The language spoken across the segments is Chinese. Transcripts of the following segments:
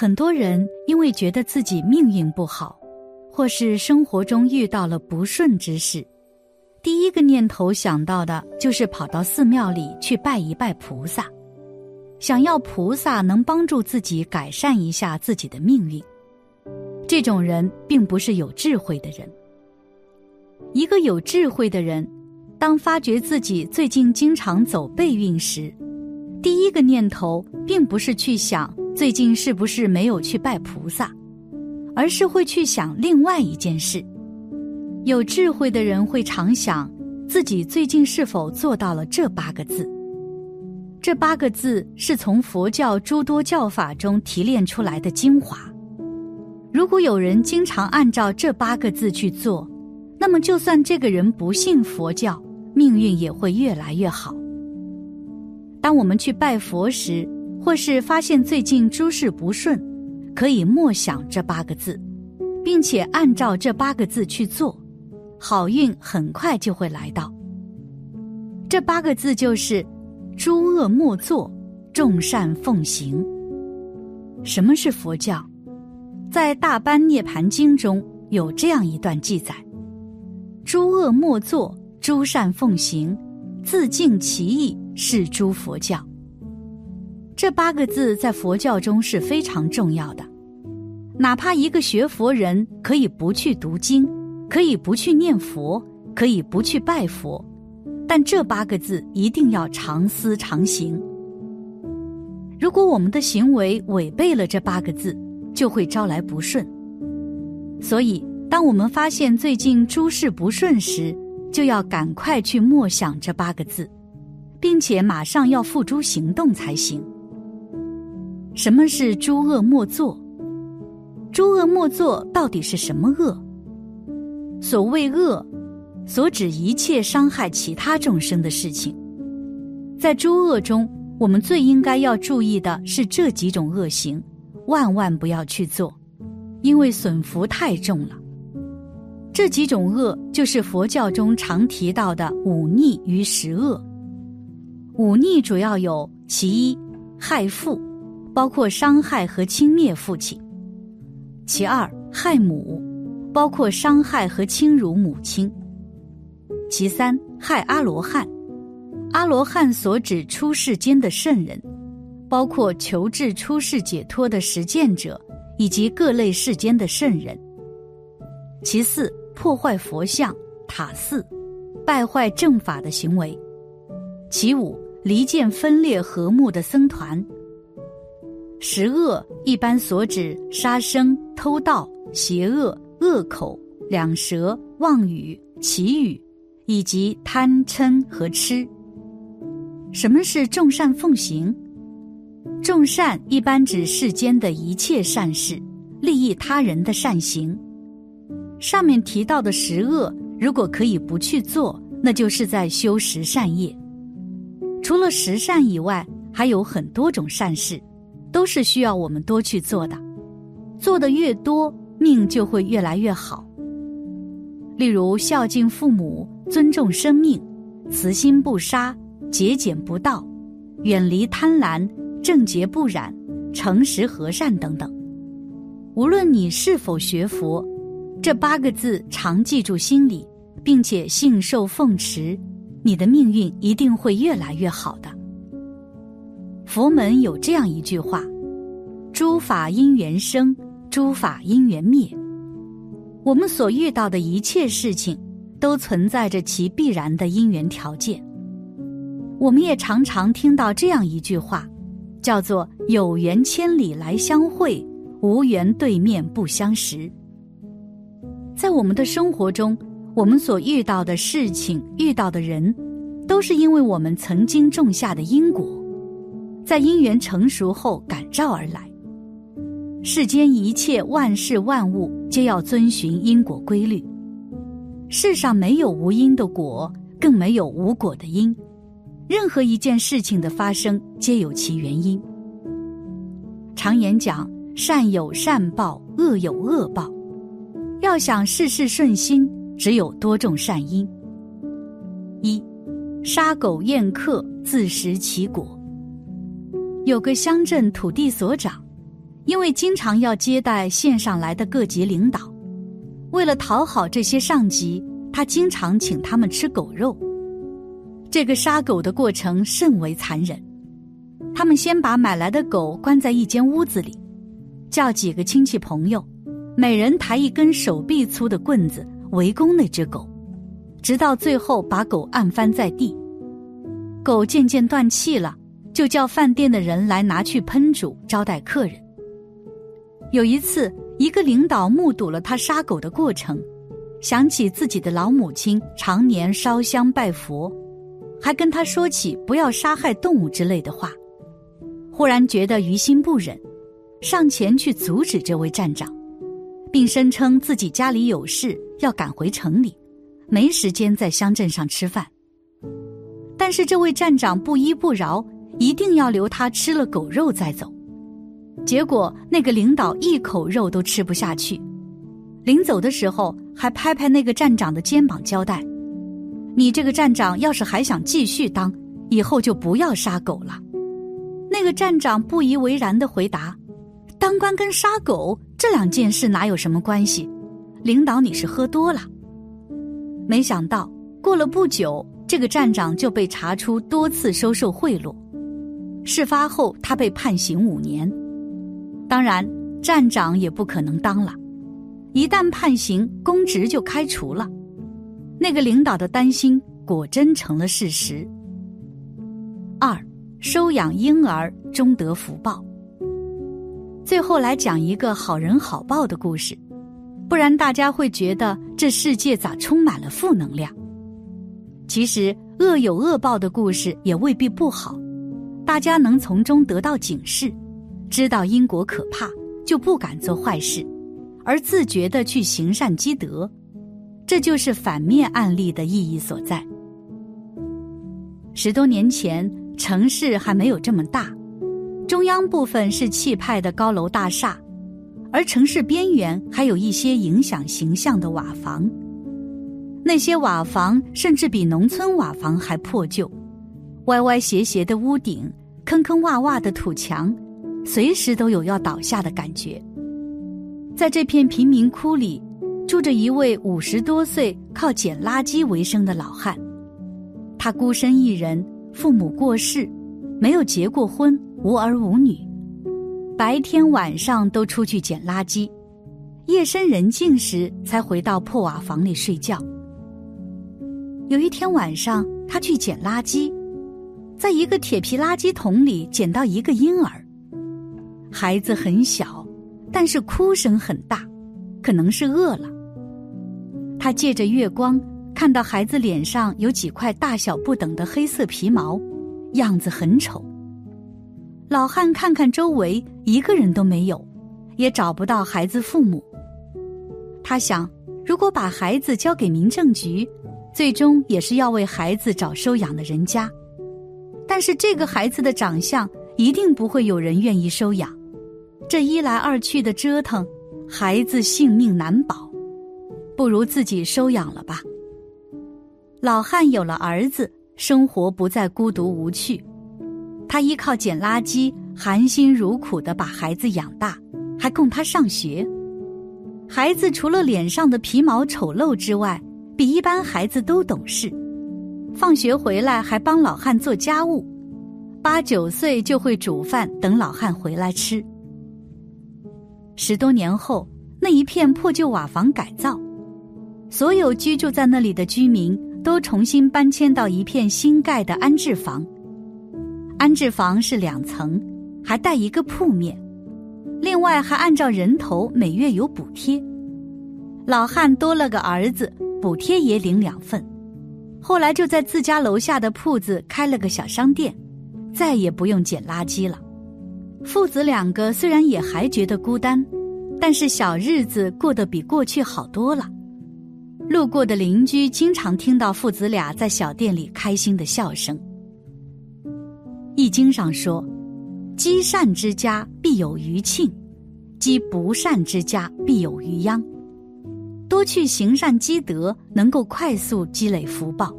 很多人因为觉得自己命运不好，或是生活中遇到了不顺之事，第一个念头想到的就是跑到寺庙里去拜一拜菩萨，想要菩萨能帮助自己改善一下自己的命运。这种人并不是有智慧的人。一个有智慧的人，当发觉自己最近经常走背运时，第一个念头并不是去想。最近是不是没有去拜菩萨，而是会去想另外一件事？有智慧的人会常想自己最近是否做到了这八个字。这八个字是从佛教诸多教法中提炼出来的精华。如果有人经常按照这八个字去做，那么就算这个人不信佛教，命运也会越来越好。当我们去拜佛时，或是发现最近诸事不顺，可以默想这八个字，并且按照这八个字去做，好运很快就会来到。这八个字就是“诸恶莫作，众善奉行”。什么是佛教？在《大般涅盘经》中有这样一段记载：“诸恶莫作，诸善奉行，自净其意，是诸佛教。”这八个字在佛教中是非常重要的，哪怕一个学佛人可以不去读经，可以不去念佛，可以不去拜佛，但这八个字一定要常思常行。如果我们的行为违背了这八个字，就会招来不顺。所以，当我们发现最近诸事不顺时，就要赶快去默想这八个字，并且马上要付诸行动才行。什么是诸恶莫作？诸恶莫作到底是什么恶？所谓恶，所指一切伤害其他众生的事情。在诸恶中，我们最应该要注意的是这几种恶行，万万不要去做，因为损福太重了。这几种恶就是佛教中常提到的忤逆与十恶。忤逆主要有其一，害父。包括伤害和轻蔑父亲；其二，害母，包括伤害和轻辱母亲；其三，害阿罗汉。阿罗汉所指出世间的圣人，包括求治出世解脱的实践者，以及各类世间的圣人。其四，破坏佛像、塔寺，败坏正法的行为；其五，离间分裂和睦的僧团。十恶一般所指杀生、偷盗、邪恶、恶口、两舌、妄语、绮语，以及贪嗔和痴。什么是众善奉行？众善一般指世间的一切善事，利益他人的善行。上面提到的十恶，如果可以不去做，那就是在修十善业。除了十善以外，还有很多种善事。都是需要我们多去做的，做的越多，命就会越来越好。例如孝敬父母、尊重生命、慈心不杀、节俭不盗、远离贪婪、正洁不染、诚实和善等等。无论你是否学佛，这八个字常记住心里，并且信受奉持，你的命运一定会越来越好的。佛门有这样一句话：“诸法因缘生，诸法因缘灭。”我们所遇到的一切事情，都存在着其必然的因缘条件。我们也常常听到这样一句话，叫做“有缘千里来相会，无缘对面不相识”。在我们的生活中，我们所遇到的事情、遇到的人，都是因为我们曾经种下的因果。在因缘成熟后感召而来。世间一切万事万物皆要遵循因果规律。世上没有无因的果，更没有无果的因。任何一件事情的发生，皆有其原因。常言讲：善有善报，恶有恶报。要想事事顺心，只有多种善因。一，杀狗宴客，自食其果。有个乡镇土地所长，因为经常要接待县上来的各级领导，为了讨好这些上级，他经常请他们吃狗肉。这个杀狗的过程甚为残忍。他们先把买来的狗关在一间屋子里，叫几个亲戚朋友，每人抬一根手臂粗的棍子围攻那只狗，直到最后把狗按翻在地。狗渐渐断气了，就叫饭店的人来拿去烹煮招待客人。有一次，一个领导目睹了他杀狗的过程，想起自己的老母亲常年烧香拜佛，还跟他说起不要杀害动物之类的话。忽然觉得于心不忍，上前去阻止这位站长，并声称自己家里有事要赶回城里，没时间在乡镇上吃饭。但是这位站长不依不饶，一定要留他吃了狗肉再走。结果那个领导一口肉都吃不下去，临走的时候还拍拍那个站长的肩膀交代：“你这个站长要是还想继续当，以后就不要杀狗了。”那个站长不以为然的回答：“当官跟杀狗这两件事哪有什么关系？领导你是喝多了。”没想到过了不久，这个站长就被查出多次收受贿赂。事发后，他被判刑五年。当然，站长也不可能当了，一旦判刑，公职就开除了。那个领导的担心果真成了事实。二。收养婴儿终得福报。最后来讲一个好人好报的故事，不然大家会觉得这世界咋充满了负能量？其实恶有恶报的故事也未必不好，大家能从中得到警示，知道因果可怕，就不敢做坏事，而自觉的去行善积德，这就是反面案例的意义所在。十多年前。城市还没有这么大，中央部分是气派的高楼大厦，而城市边缘还有一些影响形象的瓦房。那些瓦房甚至比农村瓦房还破旧，歪歪斜斜的屋顶，坑坑洼洼的土墙，随时都有要倒下的感觉。在这片贫民窟里，住着一位五十多岁靠捡垃圾为生的老汉，他孤身一人。父母过世，没有结过婚，无儿无女，白天晚上都出去捡垃圾，夜深人静时才回到破瓦房里睡觉。有一天晚上，他去捡垃圾，在一个铁皮垃圾桶里捡到一个婴儿，孩子很小，但是哭声很大，可能是饿了。他借着月光。看到孩子脸上有几块大小不等的黑色皮毛，样子很丑。老汉看看周围，一个人都没有，也找不到孩子父母。他想，如果把孩子交给民政局，最终也是要为孩子找收养的人家。但是这个孩子的长相，一定不会有人愿意收养。这一来二去的折腾，孩子性命难保，不如自己收养了吧。老汉有了儿子，生活不再孤独无趣。他依靠捡垃圾，含辛茹苦的把孩子养大，还供他上学。孩子除了脸上的皮毛丑陋之外，比一般孩子都懂事。放学回来还帮老汉做家务，八九岁就会煮饭等老汉回来吃。十多年后，那一片破旧瓦房改造，所有居住在那里的居民。都重新搬迁到一片新盖的安置房，安置房是两层，还带一个铺面，另外还按照人头每月有补贴。老汉多了个儿子，补贴也领两份。后来就在自家楼下的铺子开了个小商店，再也不用捡垃圾了。父子两个虽然也还觉得孤单，但是小日子过得比过去好多了。路过的邻居经常听到父子俩在小店里开心的笑声。《易经》上说：“积善之家必有余庆，积不善之家必有余殃。”多去行善积德，能够快速积累福报。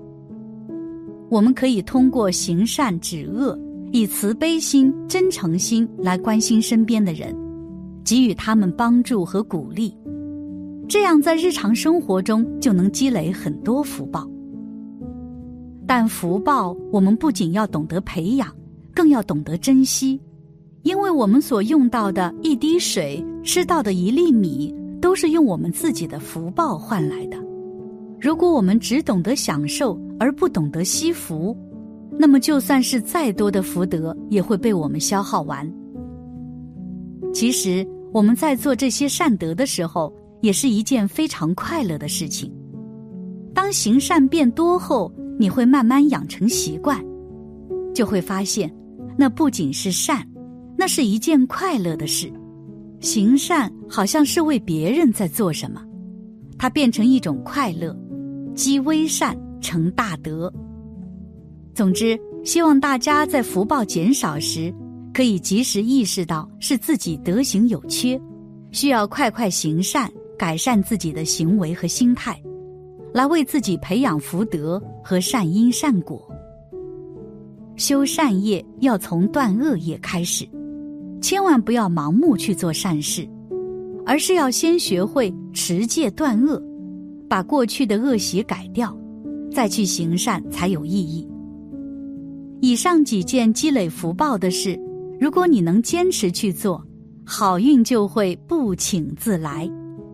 我们可以通过行善止恶，以慈悲心、真诚心来关心身边的人，给予他们帮助和鼓励，这样在日常生活中就能积累很多福报。但福报，我们不仅要懂得培养，更要懂得珍惜，因为我们所用到的一滴水、吃到的一粒米，都是用我们自己的福报换来的。如果我们只懂得享受而不懂得惜福，那么就算是再多的福德，也会被我们消耗完。其实我们在做这些善德的时候，也是一件非常快乐的事情。当行善变多后，你会慢慢养成习惯，就会发现，那不仅是善，那是一件快乐的事。行善好像是为别人在做什么，它变成一种快乐，积微善成大德。总之，希望大家在福报减少时。可以及时意识到是自己德行有缺，需要快快行善，改善自己的行为和心态，来为自己培养福德和善因善果。修善业要从断恶业开始，千万不要盲目去做善事，而是要先学会持戒断恶，把过去的恶习改掉，再去行善才有意义。以上几件积累福报的事。如果你能坚持去做，好运就会不请自来。